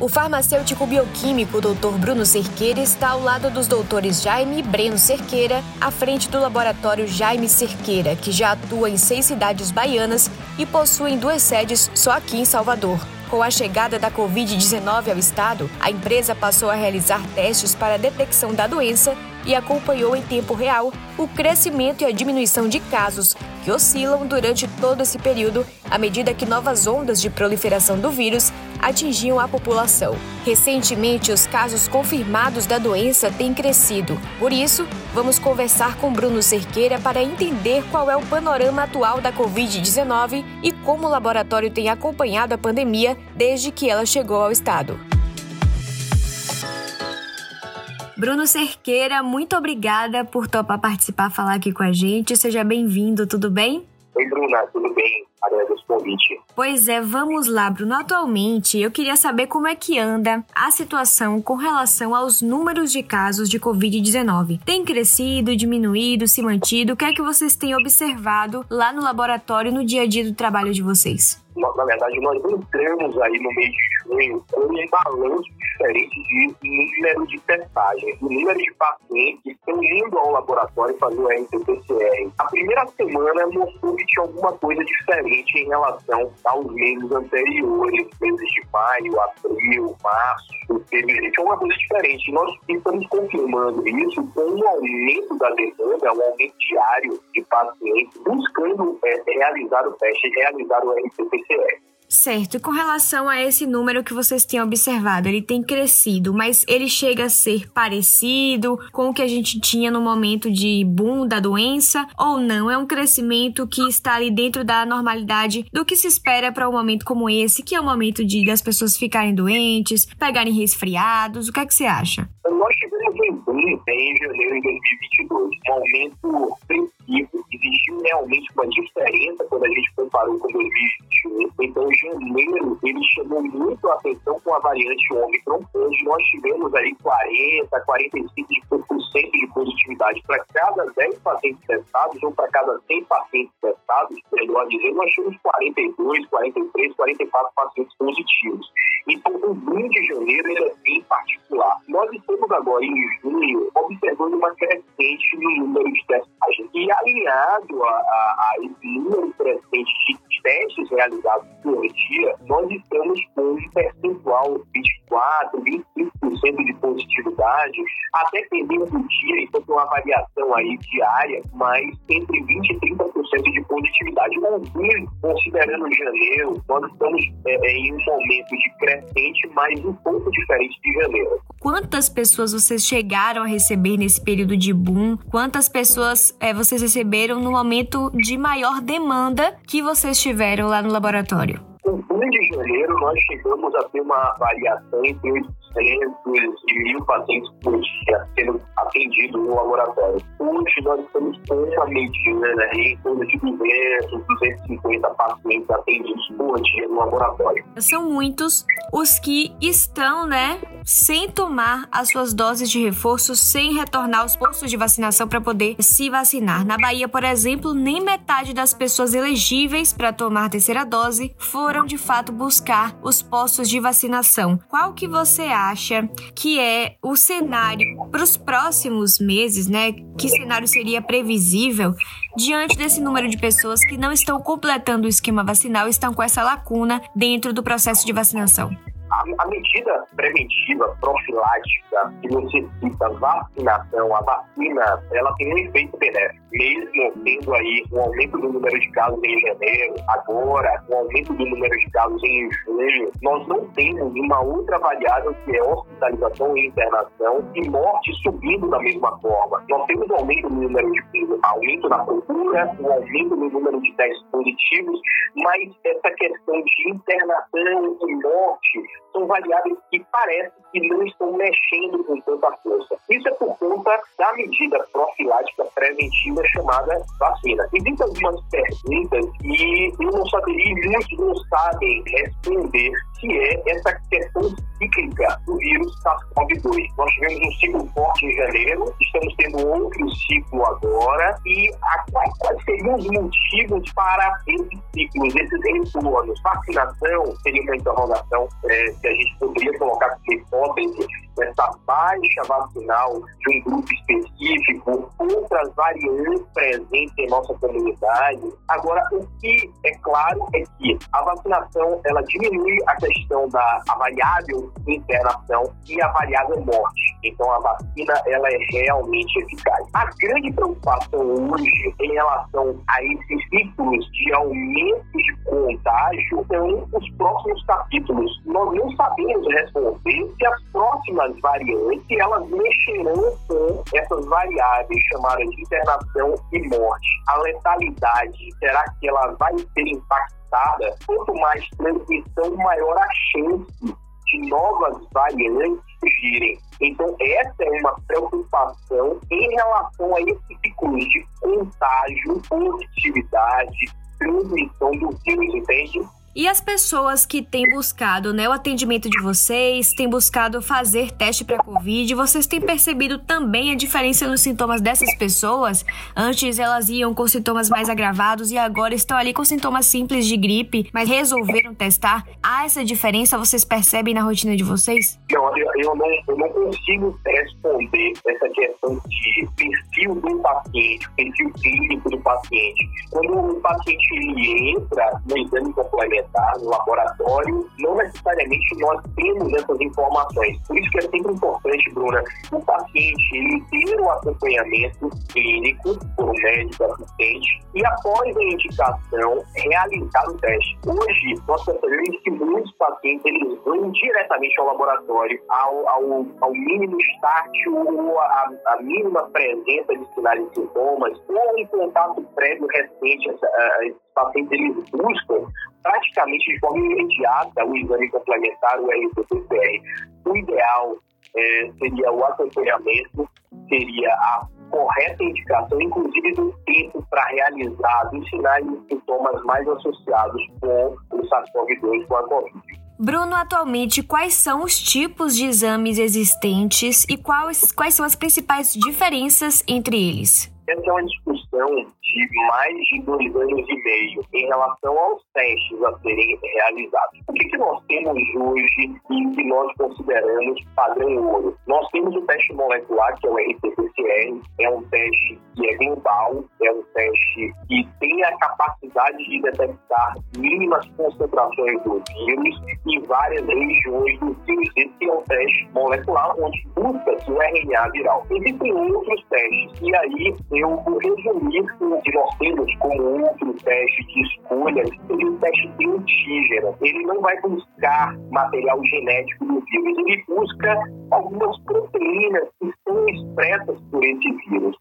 O farmacêutico bioquímico Dr. Bruno Cerqueira está ao lado dos doutores Jaime e Breno Cerqueira, à frente do laboratório Jaime Cerqueira, que já atua em seis cidades baianas e possui duas sedes só aqui em Salvador. Com a chegada da Covid-19 ao estado, a empresa passou a realizar testes para a detecção da doença e acompanhou em tempo real o crescimento e a diminuição de casos, que oscilam durante todo esse período à medida que novas ondas de proliferação do vírus atingiam a população. Recentemente, os casos confirmados da doença têm crescido. Por isso, vamos conversar com Bruno Cerqueira para entender qual é o panorama atual da Covid-19 e como o laboratório tem acompanhado a pandemia desde que ela chegou ao estado. Bruno Cerqueira, muito obrigada por topar participar, falar aqui com a gente. Seja bem-vindo, tudo bem? Oi, Bruna, tudo bem? Agradeço o convite. Pois é, vamos lá, Bruno. Atualmente, eu queria saber como é que anda a situação com relação aos números de casos de Covid-19. Tem crescido, diminuído, se mantido? O que é que vocês têm observado lá no laboratório no dia a dia do trabalho de vocês? Na verdade, nós entramos aí no mês de junho com um balanço diferente de número de testagens, o número de pacientes que estão indo ao laboratório fazer o RT-PCR. A primeira semana mostrou que tinha alguma coisa diferente em relação aos meses anteriores, meses de maio, abril, março, fevereiro. Tinha alguma coisa diferente. Nós estamos confirmando isso com um aumento da demanda, um aumento diário de pacientes buscando é, realizar o teste, realizar o RT-PCR. Certo, e com relação a esse número que vocês têm observado, ele tem crescido, mas ele chega a ser parecido com o que a gente tinha no momento de boom da doença ou não? É um crescimento que está ali dentro da normalidade do que se espera para um momento como esse, que é o um momento de das pessoas ficarem doentes, pegarem resfriados. O que é que você acha? Nós tivemos um boom em janeiro de 2022, um aumento expressivo. Existiu realmente uma diferença quando a gente comparou com 2021. Então, janeiro, ele chamou muito a atenção com a variante Omicron, onde nós tivemos aí 40, 45% de positividade para cada 10 pacientes testados ou para cada 100 pacientes testados, melhor dizer, nós tínhamos 42, 43, 44 pacientes positivos. Então, o boom de janeiro ele é bem particular. Nós estamos agora em junho observando uma crescente no número de testagens e alinhado a, a, a esse número crescente de testes realizados por dia, nós estamos com um percentual 24, 25% de positividade, até dependendo do dia, isso é uma variação aí diária, mas entre 20 e 30% de positividade. Alguns, considerando janeiro, nós estamos é, é, em um momento de crescente, mas um pouco diferente de janeiro. Quantas pessoas vocês chegaram a receber nesse período de boom? Quantas pessoas é, vocês receberam no momento de maior demanda que vocês tiveram lá no laboratório? No fim de janeiro, nós chegamos a ter uma variação entre 800 e mil pacientes por dia sendo atendidos no laboratório. Hoje, nós estamos com uma medida né, em torno de 200, 250 pacientes atendidos por dia no laboratório. São muitos os que estão, né, sem tomar as suas doses de reforço, sem retornar aos postos de vacinação para poder se vacinar. Na Bahia, por exemplo, nem metade das pessoas elegíveis para tomar terceira dose foram de fato buscar os postos de vacinação. Qual que você acha que é o cenário para os próximos meses, né? Que cenário seria previsível diante desse número de pessoas que não estão completando o esquema vacinal estão com essa lacuna dentro do processo de vacinação? A, medida preventiva, profilática, que cita, vacinação, a vacina, ela tem um efeito benéfico. Mesmo tendo aí um aumento do número de casos em janeiro, agora, um aumento do número de casos em junho, nós não temos uma outra variável que é hospitalização e internação e morte subindo da mesma forma. Nós temos um aumento no número de aumento na procura, um aumento no número de testes positivos, mas essa questão de internação e morte são variáveis que parece que não estão mexendo com tanta força. Isso é por conta da medida profilática preventiva chamada vacina. Existem algumas perguntas eu não saberia e muitos não sabem responder que é essa questão cíclica do vírus SARS-CoV-2. Nós tivemos um ciclo forte em janeiro, estamos tendo outro ciclo agora, e quais, quais seriam os motivos para esses ciclos, esses retornos? Vacinação seria uma interrogação é, que a gente poderia colocar como hipótese essa baixa vacinal de um grupo específico, outras variantes presentes em nossa comunidade. Agora, o que é claro é que a vacinação ela diminui a questão da a variável internação e a variável morte. Então, a vacina ela é realmente eficaz. A grande preocupação hoje em relação a esses ciclos de aumento de contágio são os próximos capítulos. Nós não sabemos responder se as próximas variantes elas mexerão com essas variáveis chamadas de internação e morte. A letalidade, será que ela vai ser impactada? Quanto mais transmissão, maior a chance de novas variantes surgirem. Então, essa é uma preocupação em relação a esse ciclo de contágio, positividade, transmissão do vírus, entende? E as pessoas que têm buscado né, o atendimento de vocês, têm buscado fazer teste para Covid, vocês têm percebido também a diferença nos sintomas dessas pessoas? Antes elas iam com sintomas mais agravados e agora estão ali com sintomas simples de gripe, mas resolveram testar. Há essa diferença? Vocês percebem na rotina de vocês? Não, eu, eu, não, eu não consigo responder essa questão de perfil do paciente, perfil clínico do paciente. Quando o paciente entra no exame complementar, no laboratório, não necessariamente nós temos essas informações. Por isso que é sempre importante, Bruna, o paciente ter um acompanhamento clínico por um médico assistente e após a indicação realizar o teste. Hoje, nós percebemos que muitos pacientes eles vão diretamente ao laboratório ao, ao, ao mínimo start ou a, a, mínima presença de sinais e sintomas ou um contato prévio recente. esses pacientes eles buscam praticamente de forma imediata o exame complementar, o RT-PCR. O ideal é, seria o acompanhamento, seria a correta indicação, inclusive do tempo para realizar dos sinais e sintomas mais associados com o SARS-CoV-2, com a Covid. Bruno, atualmente, quais são os tipos de exames existentes e quais, quais são as principais diferenças entre eles? Essa é uma discussão de mais de dois anos e meio em relação aos testes a serem realizados. O que, que nós temos hoje e que nós consideramos padrão ouro? Nós temos o teste molecular, que é o RT-PCR, é um teste que é global, é um teste que tem a capacidade de detectar mínimas concentrações do vírus em várias regiões do vírus. Esse é um teste molecular onde busca-se o RNA viral. Existem outros testes, e aí eu vou resumir o que nós temos como outro teste de escolha, seria o teste de antígeno. Ele não vai buscar material genético do vírus, ele busca algumas proteínas que são expressas por esse vírus.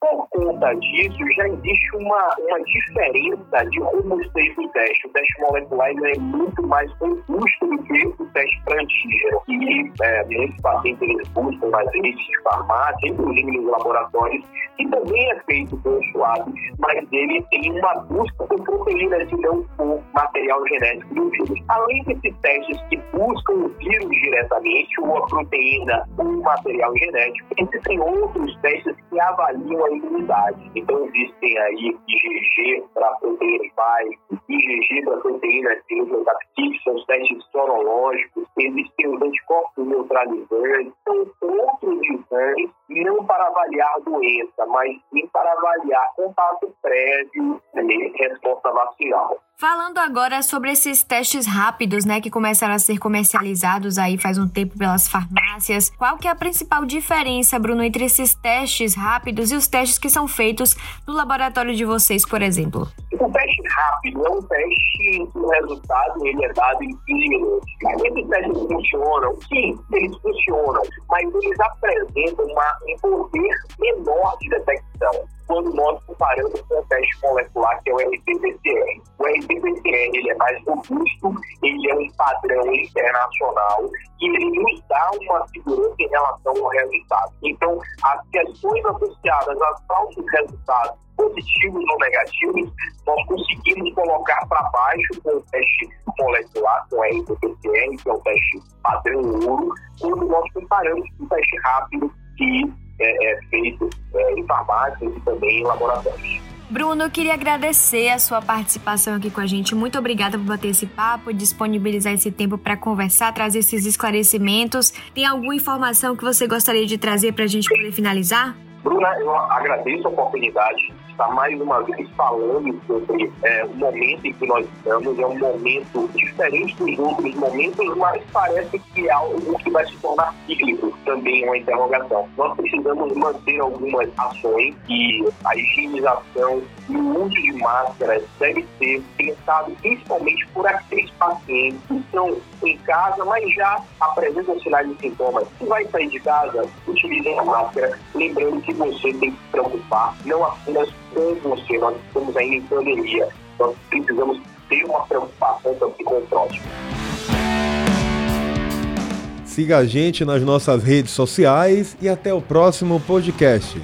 Por conta disso, já existe uma, uma diferença de robustez do teste. O teste molecular é muito mais robusto do que o teste para antígeno. E é, muitos pacientes eles buscam nas redes de farmácia, inclusive nos laboratórios, que também é feito com suave, mas ele tem uma busca por proteínas e não por material genético do vírus. Além desses testes que buscam o vírus diretamente, ou a proteína ou o material genético, existem outros testes que avaliam a imunidade. Então existem aí IgG para proteína spike, IgG para proteína nucleocaptídea, são os testes sorológicos, existem os anticorpos neutralizantes, são outros exames não para avaliar a doença, mas sim para avaliar contato prévio e resposta vacinal. Falando agora sobre esses testes rápidos, né, que começaram a ser comercializados aí faz um tempo pelas farmácias, qual que é a principal diferença, Bruno, entre esses testes rápidos e os testes que são feitos no laboratório de vocês, por exemplo? O teste rápido é um teste que o resultado ele é dado em 15 minutos. Esses testes funcionam? Sim, eles funcionam, mas eles apresentam uma, poder menor de detecção quando nós comparamos com o teste molecular, que é o RT-PCR. O RT-PCR ele é mais robusto, ele é um padrão internacional e ele nos dá uma segurança em relação ao resultado. Então, as questões associadas aos falsos resultados positivos ou negativos, nós conseguimos colocar para baixo com o teste molecular, com o RT-PCR, que é o teste padrão ouro, quando nós comparamos com o teste rápido que é, é feito é, em farmácias e também em laboratórios. Bruno, eu queria agradecer a sua participação aqui com a gente. Muito obrigada por bater esse papo, disponibilizar esse tempo para conversar, trazer esses esclarecimentos. Tem alguma informação que você gostaria de trazer para a gente poder finalizar? Bruna, eu agradeço a oportunidade está mais uma vez falando sobre é, o momento em que nós estamos. É um momento diferente dos outros momentos, mas parece que é algo que vai se tornar cíclico também uma interrogação. Nós precisamos manter algumas ações e a higienização e o uso de máscaras deve ser pensado principalmente por aqueles pacientes que estão em casa, mas já apresentam sinais de sintomas. Se vai sair de casa, utilize a máscara, lembrando que você tem que se preocupar não apenas você, nós estamos ainda em pandemia, nós precisamos ter uma preocupação também com o próximo. Siga a gente nas nossas redes sociais e até o próximo podcast.